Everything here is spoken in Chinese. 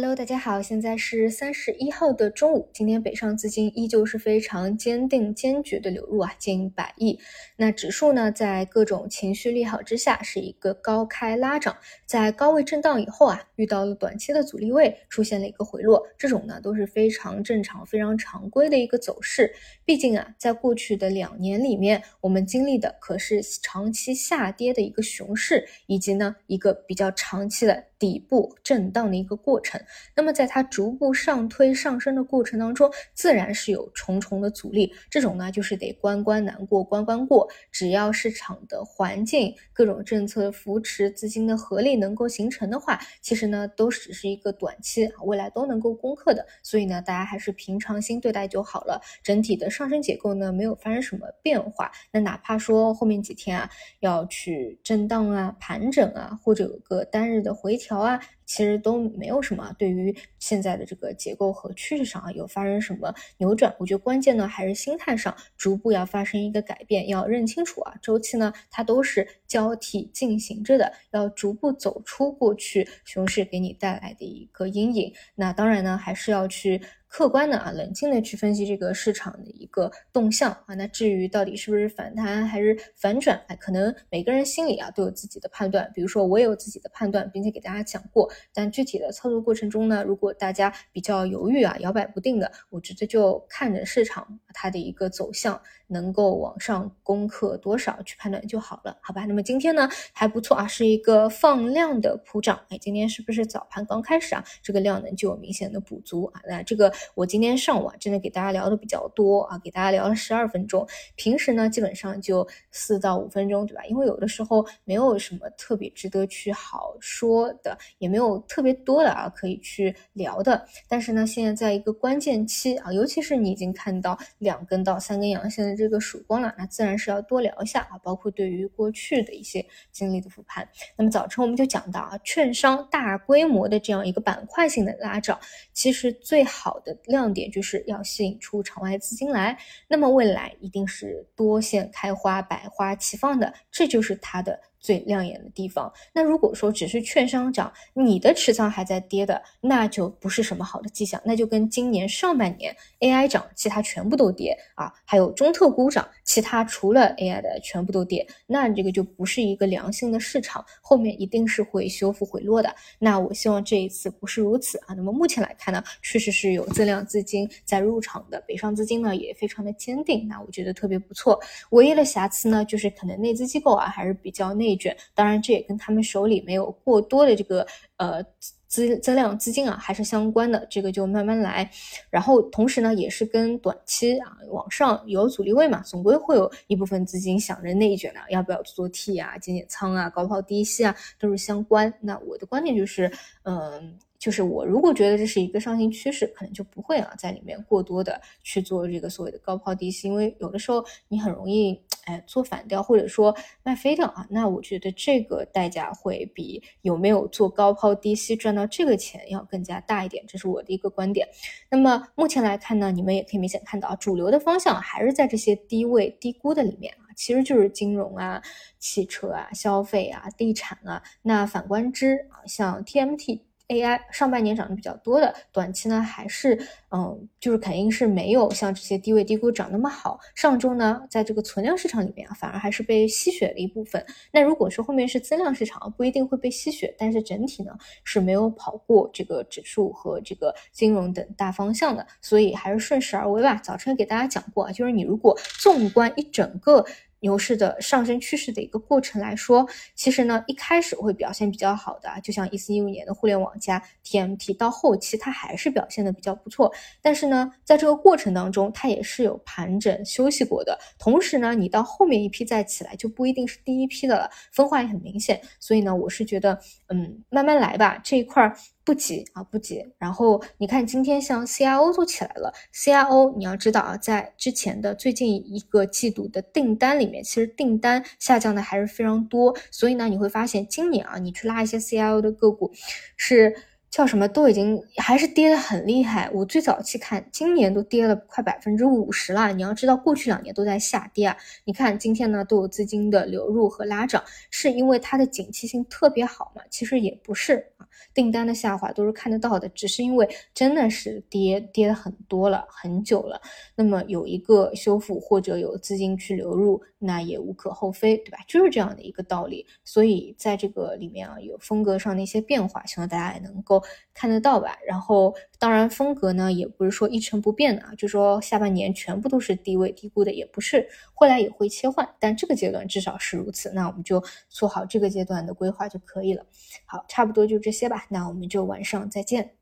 Hello，大家好，现在是三十一号的中午。今天北上资金依旧是非常坚定、坚决的流入啊，近百亿。那指数呢，在各种情绪利好之下，是一个高开拉涨，在高位震荡以后啊，遇到了短期的阻力位，出现了一个回落。这种呢，都是非常正常、非常常规的一个走势。毕竟啊，在过去的两年里面，我们经历的可是长期下跌的一个熊市，以及呢一个比较长期的底部震荡的一个过程。那么，在它逐步上推上升的过程当中，自然是有重重的阻力。这种呢，就是得关关难过关关过。只要市场的环境、各种政策扶持、资金的合力能够形成的话，其实呢，都只是一个短期，未来都能够攻克的。所以呢，大家还是平常心对待就好了。整体的上升结构呢，没有发生什么变化。那哪怕说后面几天啊，要去震荡啊、盘整啊，或者有个单日的回调啊。其实都没有什么，对于现在的这个结构和趋势上啊，有发生什么扭转？我觉得关键呢还是心态上逐步要发生一个改变，要认清楚啊，周期呢它都是交替进行着的，要逐步走出过去熊市给你带来的一个阴影。那当然呢，还是要去。客观的啊，冷静的去分析这个市场的一个动向啊。那至于到底是不是反弹还是反转，哎，可能每个人心里啊都有自己的判断。比如说我也有自己的判断，并且给大家讲过。但具体的操作过程中呢，如果大家比较犹豫啊、摇摆不定的，我觉得就看着市场它的一个走向。能够往上攻克多少去判断就好了，好吧？那么今天呢还不错啊，是一个放量的普涨。哎，今天是不是早盘刚开始啊？这个量能就有明显的补足啊。那这个我今天上午啊，真的给大家聊的比较多啊，给大家聊了十二分钟。平时呢基本上就四到五分钟，对吧？因为有的时候没有什么特别值得去好说的，也没有特别多的啊可以去聊的。但是呢，现在在一个关键期啊，尤其是你已经看到两根到三根阳线的。这个曙光了，那自然是要多聊一下啊，包括对于过去的一些经历的复盘。那么早晨我们就讲到啊，券商大规模的这样一个板块性的拉涨，其实最好的亮点就是要吸引出场外资金来。那么未来一定是多线开花、百花齐放的，这就是它的。最亮眼的地方。那如果说只是券商涨，你的持仓还在跌的，那就不是什么好的迹象。那就跟今年上半年 AI 涨，其他全部都跌啊，还有中特估涨，其他除了 AI 的全部都跌，那这个就不是一个良性的市场，后面一定是会修复回落的。那我希望这一次不是如此啊。那么目前来看呢，确实是有增量资金在入场的，北上资金呢也非常的坚定，那我觉得特别不错。唯一的瑕疵呢，就是可能内资机构啊还是比较内。卷，当然这也跟他们手里没有过多的这个呃资增量资金啊，还是相关的。这个就慢慢来。然后同时呢，也是跟短期啊往上有阻力位嘛，总归会有一部分资金想着内卷的，要不要做 T 啊、减减仓啊、高抛低吸啊，都是相关。那我的观点就是，嗯。就是我如果觉得这是一个上行趋势，可能就不会啊在里面过多的去做这个所谓的高抛低吸，因为有的时候你很容易哎做反调或者说卖飞掉啊。那我觉得这个代价会比有没有做高抛低吸赚到这个钱要更加大一点，这是我的一个观点。那么目前来看呢，你们也可以明显看到啊主流的方向还是在这些低位低估的里面啊，其实就是金融啊、汽车啊、消费啊、地产啊。那反观之啊，像 TMT。AI 上半年涨得比较多的，短期呢还是嗯，就是肯定是没有像这些低位低估涨那么好。上周呢，在这个存量市场里面啊，反而还是被吸血了一部分。那如果说后面是增量市场，不一定会被吸血，但是整体呢是没有跑过这个指数和这个金融等大方向的，所以还是顺势而为吧。早晨给大家讲过啊，就是你如果纵观一整个。牛市的上升趋势的一个过程来说，其实呢，一开始会表现比较好的，就像一四一五年的互联网加 TMT，到后期它还是表现的比较不错。但是呢，在这个过程当中，它也是有盘整休息过的。同时呢，你到后面一批再起来，就不一定是第一批的了，分化也很明显。所以呢，我是觉得，嗯，慢慢来吧，这一块儿。不急啊，不急。然后你看，今天像 CRO 都起来了，CRO 你要知道啊，在之前的最近一个季度的订单里面，其实订单下降的还是非常多。所以呢，你会发现今年啊，你去拉一些 CRO 的个股，是叫什么都已经还是跌得很厉害。我最早期看，今年都跌了快百分之五十了。你要知道，过去两年都在下跌啊。你看今天呢，都有资金的流入和拉涨，是因为它的景气性特别好嘛？其实也不是啊，订单的下滑都是看得到的，只是因为真的是跌跌的很多了，很久了。那么有一个修复或者有资金去流入，那也无可厚非，对吧？就是这样的一个道理。所以在这个里面啊，有风格上的一些变化，希望大家也能够。看得到吧？然后当然风格呢，也不是说一成不变的啊，就说下半年全部都是低位低估的，也不是，未来也会切换，但这个阶段至少是如此。那我们就做好这个阶段的规划就可以了。好，差不多就这些吧。那我们就晚上再见。